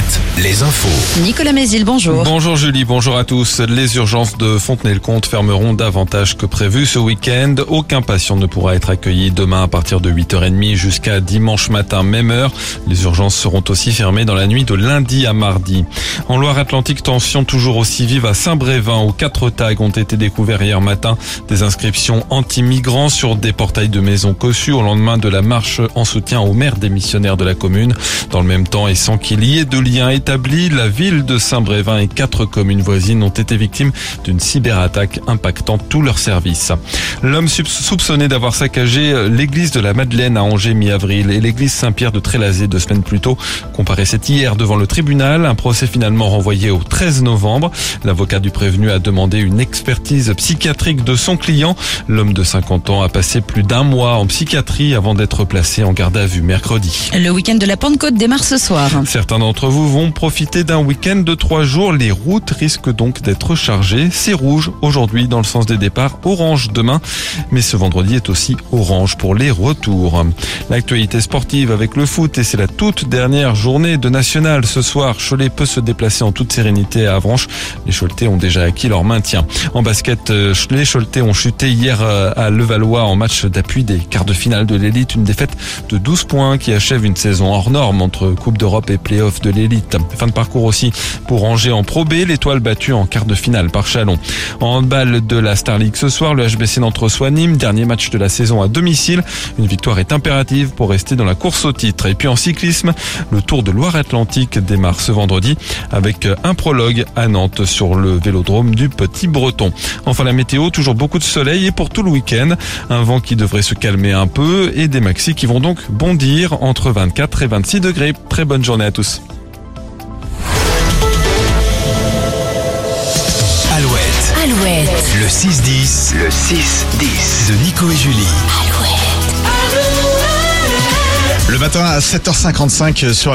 Alouette, les infos. Nicolas Mézil, bonjour. Bonjour Julie, bonjour à tous. Les urgences de Fontenay-le-Comte fermeront davantage que prévu ce week-end. Aucun patient ne pourra être accueilli demain à partir de 8h30 jusqu'à dimanche matin, même heure. Les urgences seront aussi fermées dans la nuit de lundi à mardi. En Loire-Atlantique, tension toujours aussi vive à Saint-Brévin où quatre tags ont été découverts hier matin. Des inscriptions anti-migrants sur des portails de maisons cossues au lendemain de la marche en soutien au maire démissionnaire de la commune. Dans le même temps et sans qu'il y ait de lien établi, la ville de Saint-Brévin et quatre communes voisines ont été victimes d'une cyberattaque impactant tous leurs services. L'homme soupçonné d'avoir saccagé l'église de la Madeleine à Angers mi-avril et l'église Saint-Pierre de Trélazé deux semaines plus tôt comparaissait hier devant le tribunal. Un procès finalement renvoyé au 13 novembre. L'avocat du prévenu a demandé une expertise psychiatrique de son client. L'homme de 50 ans a passé plus d'un mois en psychiatrie avant d'être placé en garde à vue mercredi. Le week-end de la Pentecôte démarre ce soir. Certains d'entre vous vont profiter d'un week-end de trois jours. Les routes risquent donc d'être chargées. C'est rouge aujourd'hui dans le sens des départs, orange demain. Mais ce vendredi est aussi orange pour les retours. L'actualité sportive avec le foot et c'est la toute dernière journée de national ce soir. Cholet peut se déplacer en toute sérénité à Avranches. Les Choletais ont déjà acquis leur maintien. En basket, euh, les Choletais ont chuté hier euh, à Levallois en match d'appui des quarts de finale de l'élite. Une défaite de 12 points qui achève une saison hors norme entre Coupe d'Europe et Playoff de l'élite. Fin de parcours aussi pour Angers en Pro B, l'étoile battue en quart de finale par Chalon. En handball de la Star League ce soir, le HBC Nantes reçoit Nîmes, dernier match de la saison à domicile. Une victoire est impérative pour rester dans la course au titre. Et puis en cyclisme, le Tour de Loire-Atlantique démarre ce vendredi avec un prologue à Nantes sur le vélodrome du Petit Breton. Enfin la météo, toujours beaucoup de soleil et pour tout le week-end, un vent qui devrait se calmer un peu et des maxis qui vont donc bondir entre 24 et 26 degrés. Très bonne journée à tous. Alouette, Alouette. le 6-10, le 6-10 de Nico et Julie. Alouette. Le matin à 7h55 sur